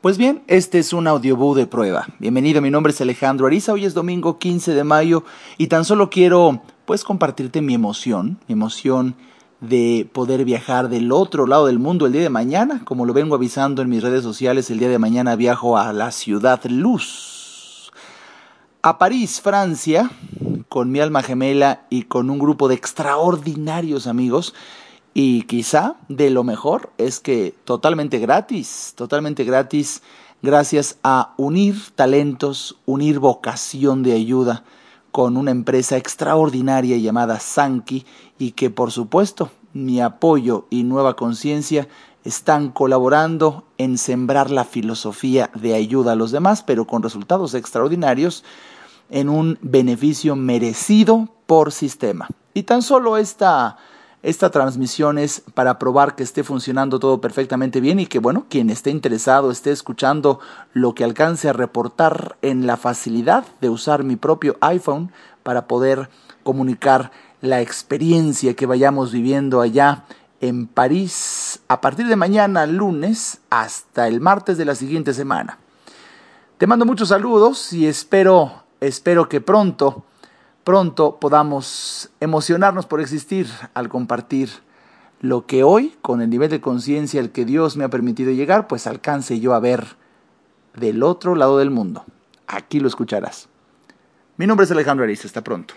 Pues bien, este es un audiobook de prueba. Bienvenido, mi nombre es Alejandro Ariza, hoy es domingo 15 de mayo y tan solo quiero pues compartirte mi emoción, mi emoción de poder viajar del otro lado del mundo el día de mañana, como lo vengo avisando en mis redes sociales, el día de mañana viajo a la ciudad Luz, a París, Francia, con mi alma gemela y con un grupo de extraordinarios amigos y quizá de lo mejor es que totalmente gratis, totalmente gratis, gracias a unir talentos, unir vocación de ayuda con una empresa extraordinaria llamada Sanki y que por supuesto mi apoyo y nueva conciencia están colaborando en sembrar la filosofía de ayuda a los demás, pero con resultados extraordinarios en un beneficio merecido por sistema. Y tan solo esta esta transmisión es para probar que esté funcionando todo perfectamente bien y que, bueno, quien esté interesado esté escuchando lo que alcance a reportar en la facilidad de usar mi propio iPhone para poder comunicar la experiencia que vayamos viviendo allá en París a partir de mañana lunes hasta el martes de la siguiente semana. Te mando muchos saludos y espero, espero que pronto pronto podamos emocionarnos por existir al compartir lo que hoy, con el nivel de conciencia al que Dios me ha permitido llegar, pues alcance yo a ver del otro lado del mundo. Aquí lo escucharás. Mi nombre es Alejandro Ariza, hasta pronto.